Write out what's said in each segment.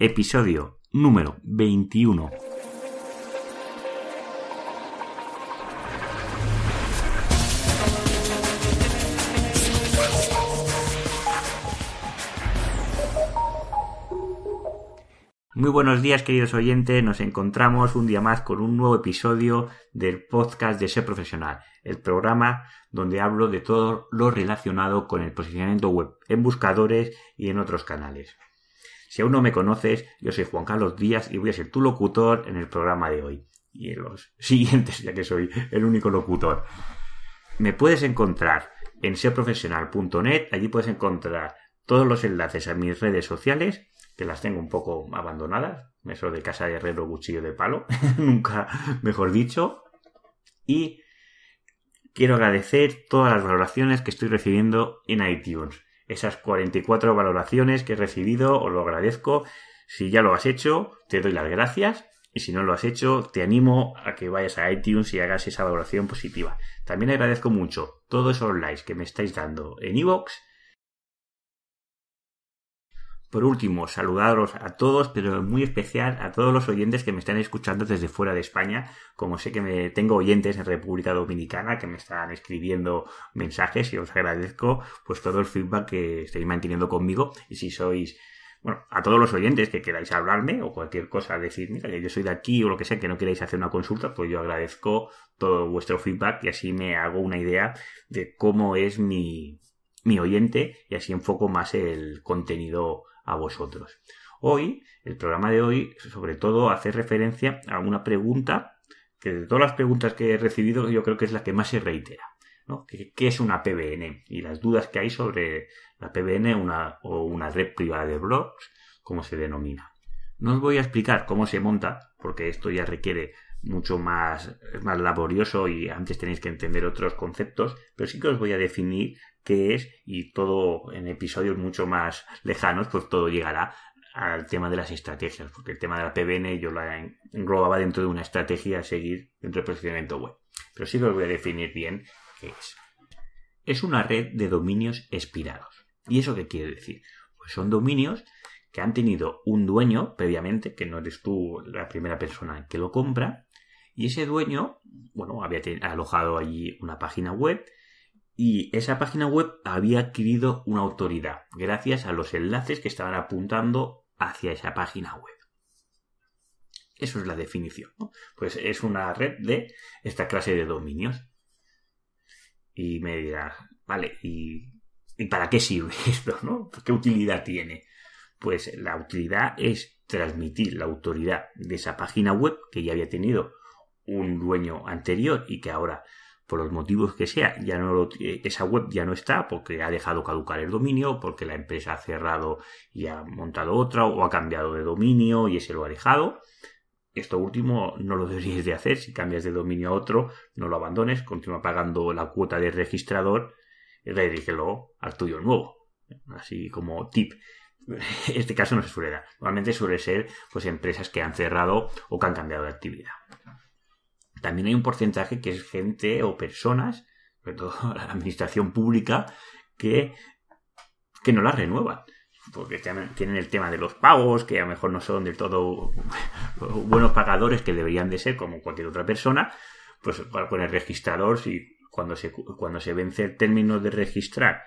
episodio número 21. Muy buenos días queridos oyentes, nos encontramos un día más con un nuevo episodio del podcast de Ser Profesional, el programa donde hablo de todo lo relacionado con el posicionamiento web en buscadores y en otros canales. Si aún no me conoces, yo soy Juan Carlos Díaz y voy a ser tu locutor en el programa de hoy y en los siguientes, ya que soy el único locutor. Me puedes encontrar en serprofesional.net, allí puedes encontrar todos los enlaces a mis redes sociales que las tengo un poco abandonadas, eso de casa de herrero, cuchillo de palo, nunca mejor dicho. Y quiero agradecer todas las valoraciones que estoy recibiendo en iTunes. Esas 44 valoraciones que he recibido, os lo agradezco. Si ya lo has hecho, te doy las gracias. Y si no lo has hecho, te animo a que vayas a iTunes y hagas esa valoración positiva. También agradezco mucho todos esos likes que me estáis dando en iVoox por último, saludaros a todos, pero muy especial a todos los oyentes que me están escuchando desde fuera de España. Como sé que me tengo oyentes en República Dominicana que me están escribiendo mensajes y os agradezco pues todo el feedback que estáis manteniendo conmigo. Y si sois bueno, a todos los oyentes que queráis hablarme o cualquier cosa, decir, mira, que yo soy de aquí o lo que sea, que no queráis hacer una consulta, pues yo agradezco todo vuestro feedback y así me hago una idea de cómo es mi, mi oyente y así enfoco más el contenido a vosotros. Hoy, el programa de hoy, sobre todo, hace referencia a una pregunta que de todas las preguntas que he recibido, yo creo que es la que más se reitera. ¿no? ¿Qué, es una PBN? Y las dudas que hay sobre la PBN una, o una red privada de blogs, como se denomina. No os voy a explicar cómo se monta, porque esto ya requiere mucho más, más laborioso y antes tenéis que entender otros conceptos, pero sí que os voy a definir qué es y todo en episodios mucho más lejanos, pues todo llegará al tema de las estrategias, porque el tema de la PBN yo la englobaba dentro de una estrategia a seguir dentro del procedimiento web. Pero sí que os voy a definir bien qué es. Es una red de dominios expirados. ¿Y eso qué quiere decir? Pues son dominios que han tenido un dueño previamente, que no eres tú la primera persona que lo compra, y ese dueño, bueno, había alojado allí una página web y esa página web había adquirido una autoridad gracias a los enlaces que estaban apuntando hacia esa página web. Eso es la definición. ¿no? Pues es una red de esta clase de dominios. Y me dirás, vale, ¿y, ¿y para qué sirve esto? ¿no? ¿Qué utilidad tiene? Pues la utilidad es transmitir la autoridad de esa página web que ya había tenido un dueño anterior y que ahora por los motivos que sea, ya no esa web ya no está porque ha dejado caducar el dominio, porque la empresa ha cerrado y ha montado otra o ha cambiado de dominio y ese lo ha dejado. Esto último no lo deberíais de hacer. Si cambias de dominio a otro, no lo abandones, continúa pagando la cuota de registrador y redígelo al tuyo nuevo. Así como tip. Este caso no se suele dar. Normalmente suele ser pues empresas que han cerrado o que han cambiado de actividad también hay un porcentaje que es gente o personas, sobre todo la administración pública, que, que no la renuevan. Porque tienen el tema de los pagos, que a lo mejor no son del todo buenos pagadores que deberían de ser como cualquier otra persona, pues con el registrador, si cuando se, cuando se vence el término de registrar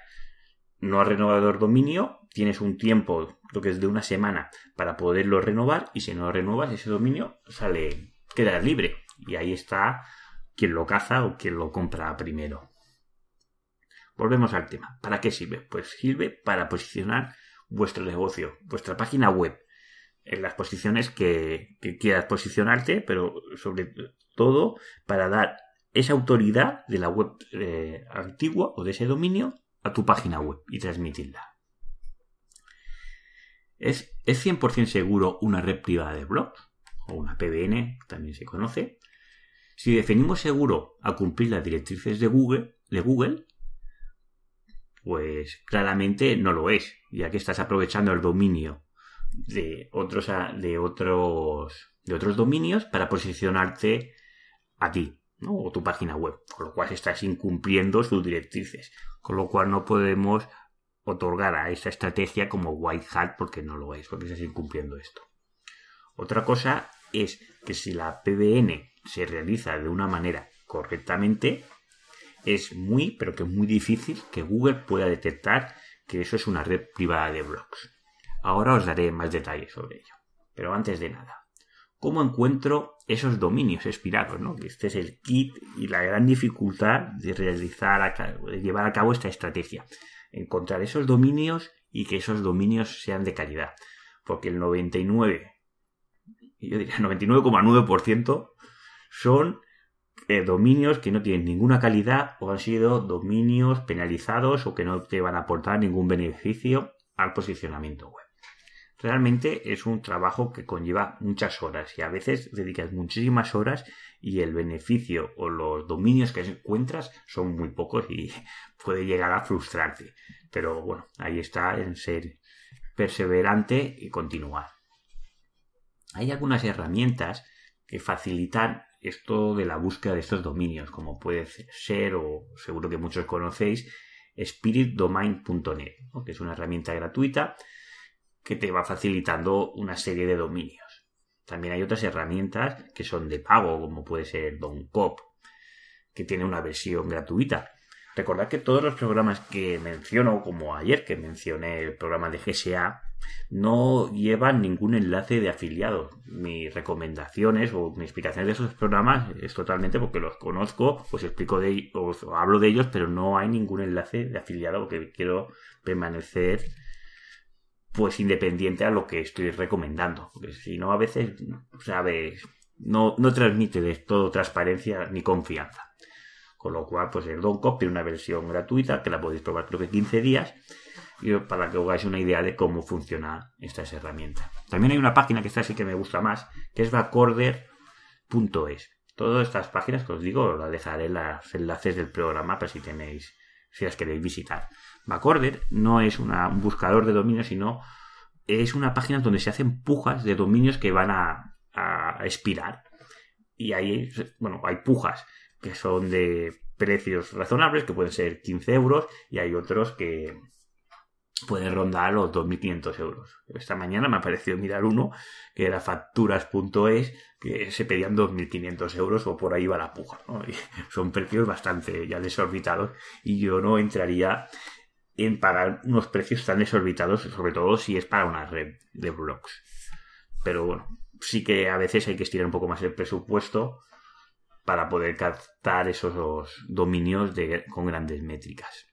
no ha renovado el dominio, tienes un tiempo, creo que es de una semana, para poderlo renovar, y si no renuevas, ese dominio sale, queda libre. Y ahí está quien lo caza o quien lo compra primero. Volvemos al tema. ¿Para qué sirve? Pues sirve para posicionar vuestro negocio, vuestra página web, en las posiciones que, quieras posicionarte, pero sobre todo para dar esa autoridad de la web eh, antigua o de ese dominio a tu página web y transmitirla. ¿Es, ¿Es 100% seguro una red privada de blogs? O una PBN, también se conoce. Si definimos seguro a cumplir las directrices de Google, pues claramente no lo es, ya que estás aprovechando el dominio de otros, de otros, de otros dominios para posicionarte a ti, ¿no? o tu página web, con lo cual estás incumpliendo sus directrices, con lo cual no podemos otorgar a esa estrategia como white hat porque no lo es, porque estás incumpliendo esto. Otra cosa es que si la PBN se realiza de una manera correctamente, es muy, pero que muy difícil que Google pueda detectar que eso es una red privada de blogs. Ahora os daré más detalles sobre ello. Pero antes de nada, ¿cómo encuentro esos dominios expirados? ¿no? Este es el kit y la gran dificultad de realizar, llevar a cabo esta estrategia. Encontrar esos dominios y que esos dominios sean de calidad. Porque el 99, yo diría 99,9% son eh, dominios que no tienen ninguna calidad o han sido dominios penalizados o que no te van a aportar ningún beneficio al posicionamiento web. Realmente es un trabajo que conlleva muchas horas y a veces dedicas muchísimas horas y el beneficio o los dominios que encuentras son muy pocos y puede llegar a frustrarte. Pero bueno, ahí está en ser perseverante y continuar. Hay algunas herramientas que facilitan esto de la búsqueda de estos dominios, como puede ser, o seguro que muchos conocéis, spiritdomain.net, que es una herramienta gratuita que te va facilitando una serie de dominios. También hay otras herramientas que son de pago, como puede ser DonCop, que tiene una versión gratuita. Recordad que todos los programas que menciono, como ayer que mencioné el programa de GSA, no llevan ningún enlace de afiliados. Mis recomendaciones o mi explicación de esos programas es totalmente porque los conozco, os explico de os hablo de ellos, pero no hay ningún enlace de afiliado porque quiero permanecer pues independiente a lo que estoy recomendando. Porque si no, a veces, sabes, no, no transmite de todo transparencia ni confianza. Con lo cual, pues el Doncop tiene una versión gratuita que la podéis probar creo que 15 días para que os hagáis una idea de cómo funciona esta herramienta. También hay una página que esta sí que me gusta más, que es bacorder.es. Todas estas páginas que os digo, las dejaré en los enlaces del programa para si tenéis, si las queréis visitar. Bacorder no es un buscador de dominios, sino es una página donde se hacen pujas de dominios que van a, a expirar. Y ahí, bueno, hay pujas que son de precios razonables, que pueden ser 15 euros, y hay otros que, puede rondar los 2.500 euros. Esta mañana me ha parecido mirar uno que era facturas.es que se pedían 2.500 euros o por ahí va la puja. son precios bastante ya desorbitados y yo no entraría en pagar unos precios tan desorbitados, sobre todo si es para una red de blogs. Pero bueno, sí que a veces hay que estirar un poco más el presupuesto para poder captar esos dominios con grandes métricas.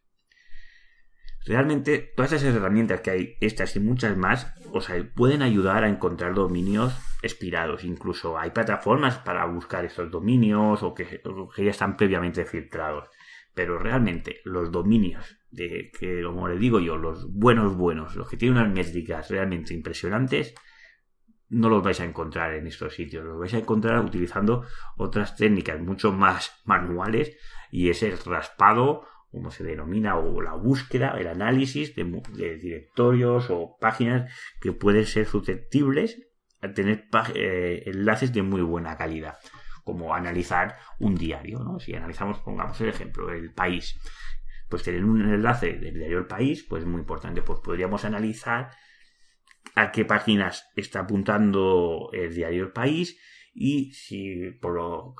Realmente todas esas herramientas que hay, estas y muchas más, o pueden ayudar a encontrar dominios expirados. Incluso hay plataformas para buscar estos dominios o que, ya están previamente filtrados. Pero realmente los dominios de que, como le digo yo, los buenos buenos, los que tienen unas métricas realmente impresionantes, no los vais a encontrar en estos sitios. Los vais a encontrar utilizando otras técnicas mucho más manuales y es el raspado como se denomina, o la búsqueda, el análisis de, directorios o páginas que pueden ser susceptibles a tener eh, enlaces de muy buena calidad, como analizar un diario, ¿no? Si analizamos, pongamos el ejemplo, el país, pues tener un enlace del diario El País, pues es muy importante, pues podríamos analizar a qué páginas está apuntando el diario El País y si por lo,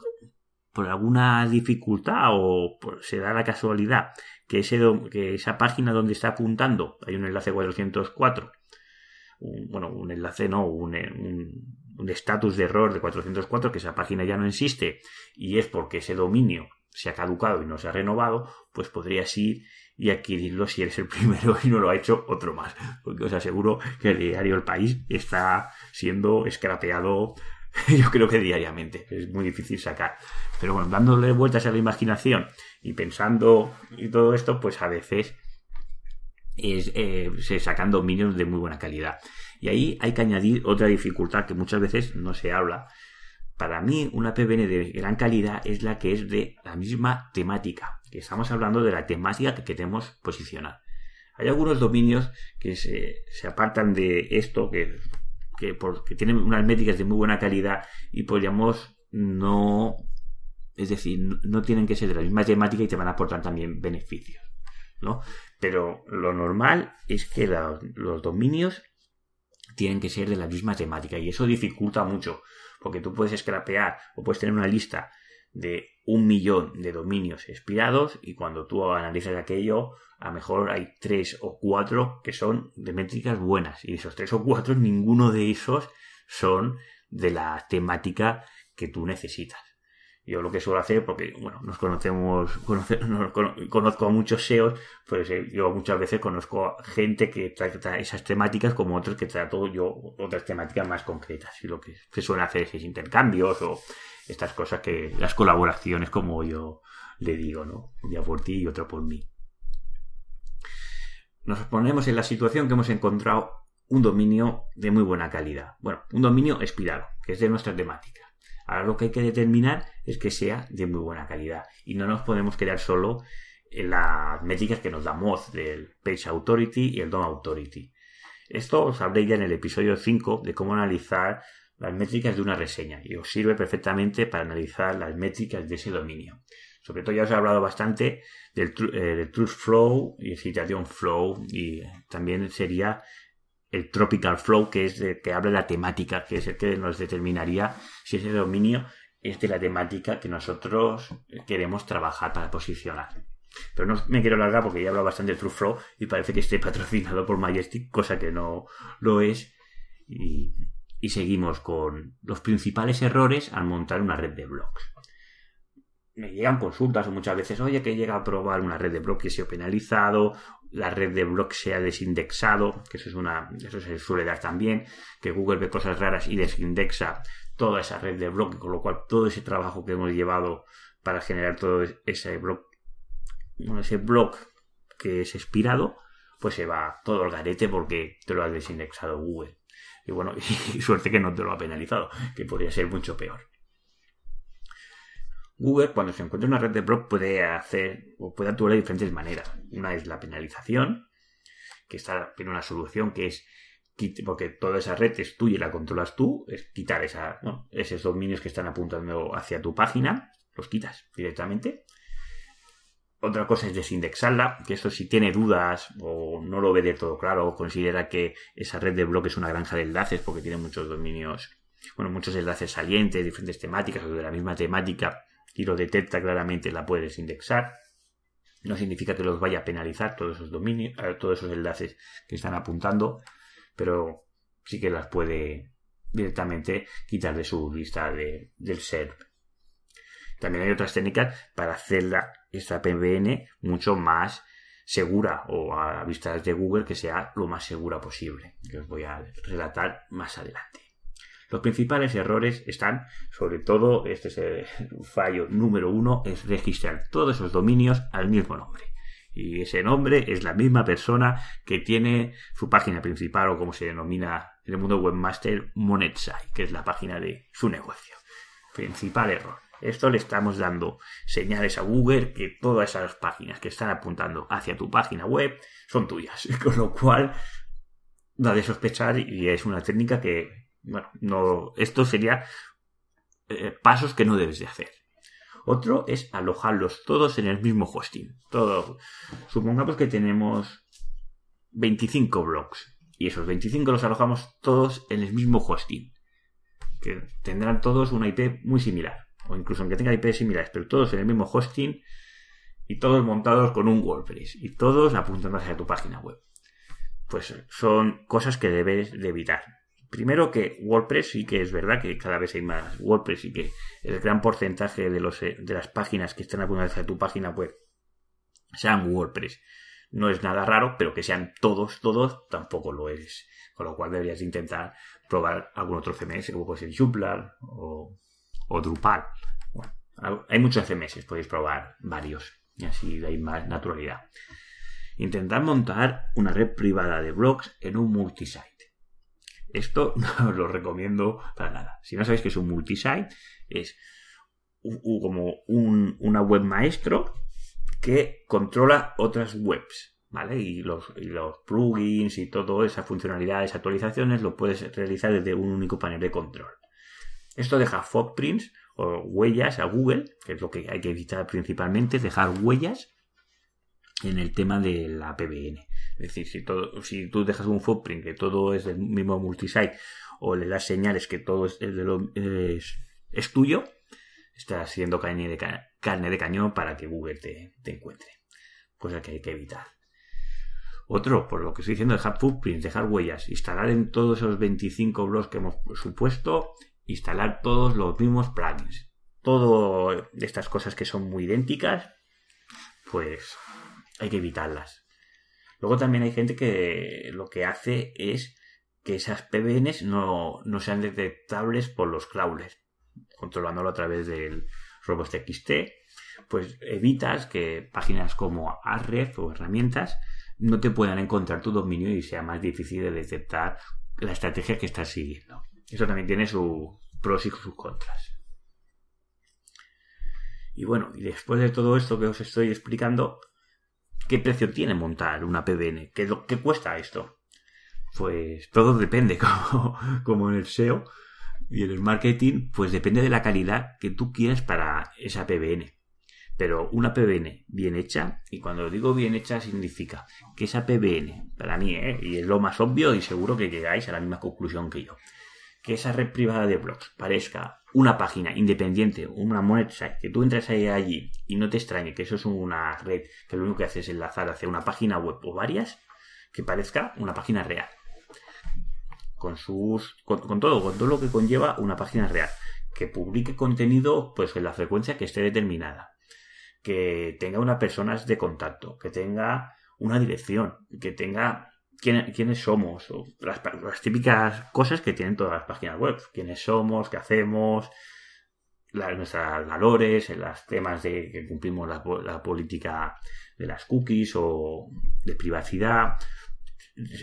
por alguna dificultad o se da la casualidad que, ese, que esa página donde está apuntando hay un enlace 404, bueno, un enlace no, un estatus de error de 404, que esa página ya no existe y es porque ese dominio se ha caducado y no se ha renovado, pues podrías ir y adquirirlo si eres el primero y no lo ha hecho otro más. Porque os aseguro que el diario El País está siendo escrapeado yo creo que diariamente. Es muy difícil sacar. Pero bueno, dándole vueltas a la imaginación y pensando y todo esto, pues a veces es, eh, se sacan dominios de muy buena calidad. Y ahí hay que añadir otra dificultad que muchas veces no se habla. Para mí, una PBN de gran calidad es la que es de la misma temática. Que estamos hablando de la temática que queremos posicionar. Hay algunos dominios que se, se apartan de esto, que que, porque tienen unas métricas de muy buena calidad y podríamos no, es decir, no tienen que ser de la misma temática y te van a aportar también beneficios. ¿no? Pero lo normal es que los dominios tienen que ser de la misma temática y eso dificulta mucho, porque tú puedes scrapear o puedes tener una lista de un millón de dominios expirados y cuando tú analizas aquello, a lo mejor hay tres o cuatro que son de métricas buenas y esos tres o cuatro, ninguno de esos son de la temática que tú necesitas. Yo lo que suelo hacer, porque bueno, nos conocemos, conozco a muchos SEOs, pues eh, yo muchas veces conozco a gente que trata esas temáticas como otros que trato yo otras temáticas más concretas. Y lo que se suele hacer es intercambios o estas cosas que, las colaboraciones como yo le digo, ¿no? Un día por ti y otro por mí. Nos ponemos en la situación que hemos encontrado un dominio de muy buena calidad. Bueno, un dominio expirado, que es de nuestra temática. Ahora lo que hay que determinar es que sea de muy buena calidad y no nos podemos quedar solo en las métricas que nos da Moz del Page Authority y el DOM Authority. Esto os hablé ya en el episodio 5 de cómo analizar las métricas de una reseña y os sirve perfectamente para analizar las métricas de ese dominio. Sobre todo ya os he hablado bastante del, eh, Truth Flow y el Citation Flow y también sería el Tropical Flow, que es de, que habla de la temática, que es el que nos determinaría si ese dominio es de la temática que nosotros queremos trabajar para posicionar. Pero no me quiero alargar porque ya he hablado bastante de True Flow y parece que esté patrocinado por Majestic, cosa que no lo es. Y, y seguimos con los principales errores al montar una red de blogs me llegan consultas muchas veces, oye, que llega a probar una red de blog que sea penalizado, la red de blog sea desindexado, que eso es una, eso se suele dar también, que Google ve cosas raras y desindexa toda esa red de blog, con lo cual todo ese trabajo que hemos llevado para generar todo ese blog, ese blog que es expirado, pues se va todo al garete porque te lo ha desindexado Google. Y bueno, y suerte que no te lo ha penalizado, que podría ser mucho peor. Google, cuando se encuentra una red de blog, puede hacer o puede actuar de diferentes maneras. Una es la penalización, que está, tiene una solución que es porque toda esa red es tuya y la controlas tú, es quitar esa, esos dominios que están apuntando hacia tu página, los quitas directamente. Otra cosa es desindexarla, que eso si tiene dudas o no lo ve de todo claro considera que esa red de blog es una granja de enlaces porque tiene muchos dominios, bueno, muchos enlaces salientes, diferentes temáticas o de la misma temática, y lo detecta claramente, la puedes indexar. No significa que los vaya a penalizar todos esos dominios, eh, todos esos enlaces que están apuntando, pero sí que las puede directamente quitar de su lista de, del SERP. También hay otras técnicas para hacerla, esta PBN, mucho más segura o a vistas de Google que sea lo más segura posible, que os voy a relatar más adelante. Los principales errores están, sobre todo, este es el fallo número uno, es registrar todos esos dominios al mismo nombre. Y ese nombre es la misma persona que tiene su página principal o como se denomina en el mundo webmaster Monetsite, que es la página de su negocio. Principal error. Esto le estamos dando señales a Google que todas esas páginas que están apuntando hacia tu página web son tuyas. Con lo cual da de sospechar y es una técnica que bueno, no, esto sería eh, pasos que no debes de hacer. Otro es alojarlos todos en el mismo hosting. Todo. Supongamos que tenemos 25 blogs y esos 25 los alojamos todos en el mismo hosting. Que tendrán todos una IP muy similar. O incluso aunque tengan IP similares, pero todos en el mismo hosting y todos montados con un WordPress y todos apuntando hacia tu página web. Pues son cosas que debes de evitar. Primero que WordPress sí que es verdad que cada vez hay más WordPress y que el gran porcentaje de, los, eh, de las páginas que están apuntadas hacia tu página web sean WordPress. No es nada raro, pero que sean todos, todos, tampoco lo es. Con lo cual deberías intentar probar algún otro CMS, como puede ser Joomla o, o Drupal. hay muchos CMS, podéis probar varios y así hay más naturalidad. Intentar montar una red privada de blogs en un multisite. Esto no os lo recomiendo para nada. Si no sabéis que es un multisite, es como un, una web maestro que controla otras webs, ¿vale? Y los, los plugins y todas esas funcionalidades, actualizaciones, lo puedes realizar desde un único panel de control. Esto deja footprints o huellas a Google, que es lo que hay que evitar principalmente, dejar huellas en el tema de la PBN. Es decir, si, todo, si tú dejas un footprint que todo es del mismo multisite o le das señales que todo es, tuyo, estás siendo carne de, carne de cañón para que Google te, te encuentre. Cosa que hay que evitar. Otro, por lo que estoy diciendo, dejar footprints, dejar huellas, instalar en todos esos 25 blogs que hemos supuesto, instalar todos los mismos plugins. Todo estas cosas que son muy idénticas, pues hay que evitarlas. Luego también hay gente que lo que hace es que esas PBNs no, sean detectables por los crawlers, controlándolo a través del RobustXT, pues evitas que páginas como Arref o herramientas no te puedan encontrar tu dominio y sea más difícil de detectar la estrategia que estás siguiendo. Eso también tiene sus pros y sus contras. Y bueno, y después de todo esto que os estoy explicando, ¿qué precio tiene montar una PBN? ¿Qué, cuesta esto? Pues todo depende, como, en el SEO y en el marketing, pues depende de la calidad que tú quieras para esa PBN. Pero una PBN bien hecha, y cuando digo bien hecha significa que esa PBN, para mí, ¿eh? y es lo más obvio y seguro que llegáis a la misma conclusión que yo, que esa red privada de blogs parezca una página independiente, una website, que tú entres allí y no te extrañe que eso es una red que lo único que hace es enlazar hacia una página web o varias, que parezca una página real. Con sus. con, todo, con todo lo que conlleva una página real. Que publique contenido pues en la frecuencia que esté determinada que tenga unas personas de contacto, que tenga una dirección, que tenga quiénes somos, o las, típicas cosas que tienen todas las páginas web, quiénes somos, qué hacemos, nuestros valores, los temas de que cumplimos la, la, política de las cookies o de privacidad,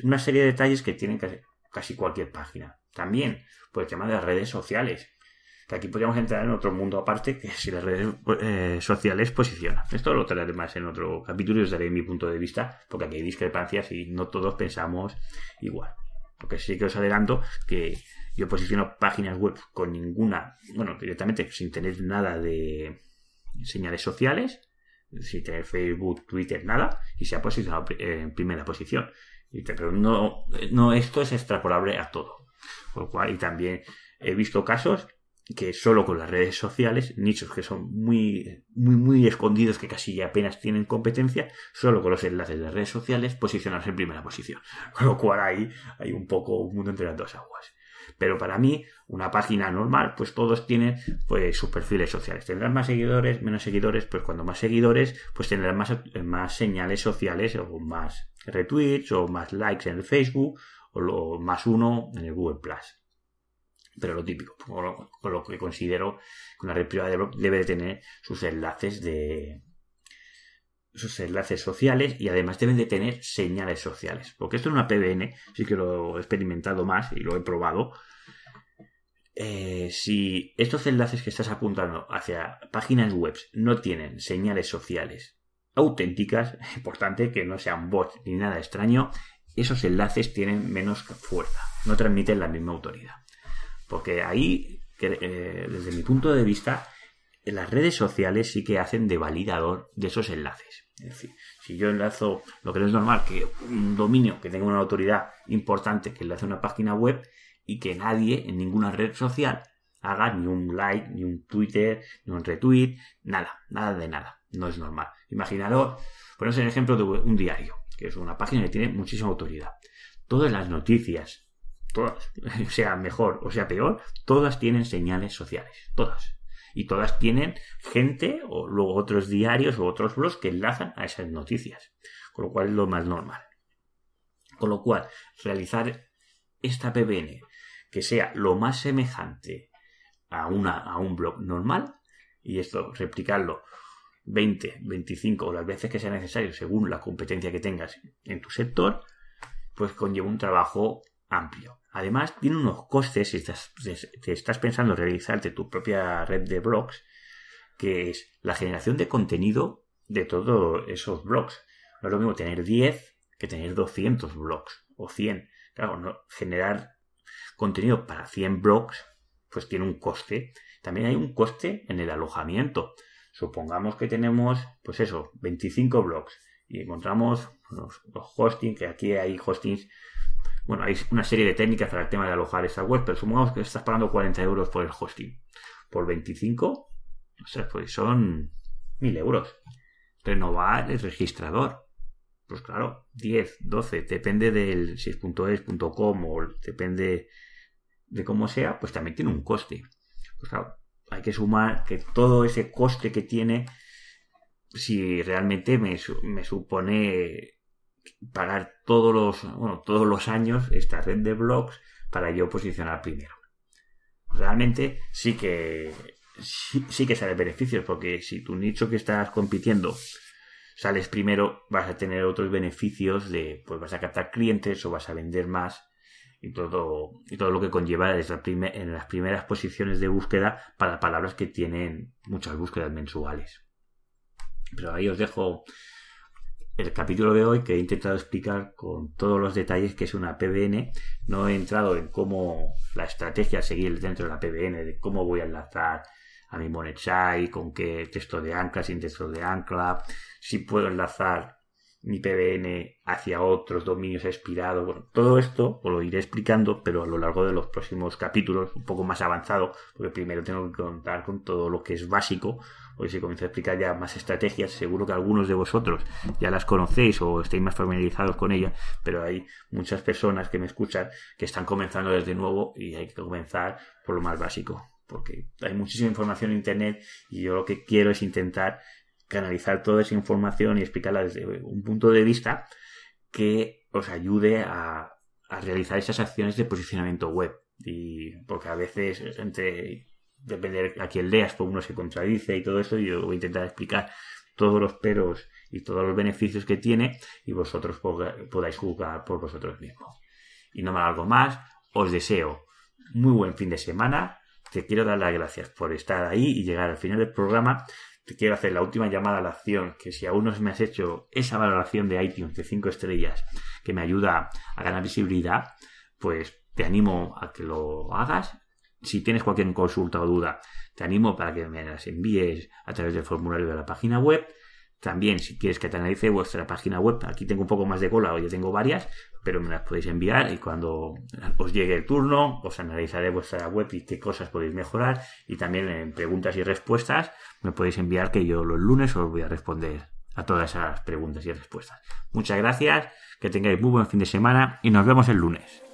una serie de detalles que tienen casi, casi cualquier página. También, por el tema de las redes sociales aquí podríamos entrar en otro mundo aparte, que si las redes eh, sociales posicionan. Esto lo traeré más en otro capítulo y os daré mi punto de vista, porque aquí hay discrepancias y no todos pensamos igual. Porque sí que os adelanto que yo posiciono páginas web con ninguna, bueno, directamente sin tener nada de señales sociales, sin tener Facebook, Twitter, nada, y se ha posicionado en primera posición. Pero no, no esto es extrapolable a todo. Por lo cual, y también he visto casos que solo con las redes sociales, nichos que son muy, muy, muy escondidos, que casi apenas tienen competencia, solo con los enlaces de las redes sociales, posicionarse en primera posición. Con lo cual hay un poco un mundo entre las dos aguas. Pero para mí, una página normal, pues todos tienen pues, sus perfiles sociales. Tendrán más seguidores, menos seguidores, pues cuando más seguidores, pues tendrán más, más señales sociales o más retweets o más likes en el Facebook o lo, más uno en el Google Plus pero lo típico, con lo, que considero que una red privada debe de tener sus enlaces de sus enlaces sociales y además deben de tener señales sociales. Porque esto en una PBN, sí que lo he experimentado más y lo he probado. Eh, si estos enlaces que estás apuntando hacia páginas web no tienen señales sociales auténticas, importante que no sean bots ni nada extraño, esos enlaces tienen menos fuerza, no transmiten la misma autoridad. Porque ahí, eh, desde mi punto de vista, las redes sociales sí que hacen de validador de esos enlaces. Es decir, si yo enlazo lo que no es normal, que un dominio que tenga una autoridad importante que enlace una página web y que nadie en ninguna red social haga ni un like, ni un Twitter, ni un retweet, nada, nada de nada. No es normal. Imaginaros, poneros el ejemplo de un diario, que es una página que tiene muchísima autoridad. Todas las noticias, todas, sea mejor o sea peor, todas tienen señales sociales, todas. Y todas tienen gente o luego otros diarios o otros blogs que enlazan a esas noticias, con lo cual es lo más normal. Con lo cual, realizar esta PBN que sea lo más semejante a, una, a un blog normal, y esto replicarlo 20, 25 o las veces que sea necesario según la competencia que tengas en tu sector, pues conlleva un trabajo amplio. Además, tiene unos costes si estás, estás pensando en realizarte tu propia red de blogs, que es la generación de contenido de todos esos blogs. No es lo mismo tener 10 que tener 200 blogs o 100. Claro, no, generar contenido para 100 blogs, pues tiene un coste. También hay un coste en el alojamiento. Supongamos que tenemos, pues eso, 25 blogs y encontramos los, hosting, que aquí hay hostings bueno, hay una serie de técnicas para el tema de alojar esa web, pero supongamos que estás pagando 40 euros por el hosting. Por 25, o sea, pues son 1000 euros. Renovar el registrador. Pues claro, 10, 12, depende del si es .es.com o depende de cómo sea, pues también tiene un coste. Pues claro, hay que sumar que todo ese coste que tiene, si realmente me, me supone pagar todos los, bueno, todos los años esta red de blogs para yo posicionar primero. Realmente sí que sí, que sale beneficios, porque si tu nicho que estás compitiendo sales primero, vas a tener otros beneficios de, pues vas a captar clientes o vas a vender más y todo, y todo lo que conlleva en las primeras posiciones de búsqueda para palabras que tienen muchas búsquedas mensuales. Pero ahí os dejo el capítulo de hoy que he intentado explicar con todos los detalles que es una PBN. No he entrado en cómo la estrategia seguir dentro de la PBN, de cómo voy a enlazar a mi Monetsai, con qué texto de ancla, sin texto de ancla, si puedo enlazar mi PBN hacia otros dominios expirados. Todo esto os lo iré explicando, pero a lo largo de los próximos capítulos, un poco más avanzado, porque primero tengo que contar con todo lo que es básico. Hoy se comienza a explicar ya más estrategias, seguro que algunos de vosotros ya las conocéis o estáis más familiarizados con ellas, pero hay muchas personas que me escuchan que están comenzando desde nuevo y hay que comenzar por lo más básico, porque hay muchísima información en Internet y yo lo que quiero es intentar canalizar toda esa información y explicarla desde un punto de vista que os ayude a, realizar esas acciones de posicionamiento web. Y porque a veces, entre depende a quién leas, pues uno se contradice y todo eso, yo voy a intentar explicar todos los peros y todos los beneficios que tiene y vosotros podáis jugar por vosotros mismos. Y no me algo más, os deseo muy buen fin de semana. Te quiero dar las gracias por estar ahí y llegar al final del programa te quiero hacer la última llamada a la acción, que si aún no me has hecho esa valoración de iTunes de 5 estrellas que me ayuda a ganar visibilidad, pues te animo a que lo hagas. Si tienes cualquier consulta o duda, te animo para que me las envíes a través del formulario de la página web también, si quieres que te analice vuestra página web, aquí tengo un poco más de cola, o ya tengo varias, pero me las podéis enviar y cuando os llegue el turno, os analizaré vuestra web y qué cosas podéis mejorar. Y también en preguntas y respuestas, me podéis enviar que yo los lunes os voy a responder a todas esas preguntas y respuestas. Muchas gracias, que tengáis muy buen fin de semana y nos vemos el lunes.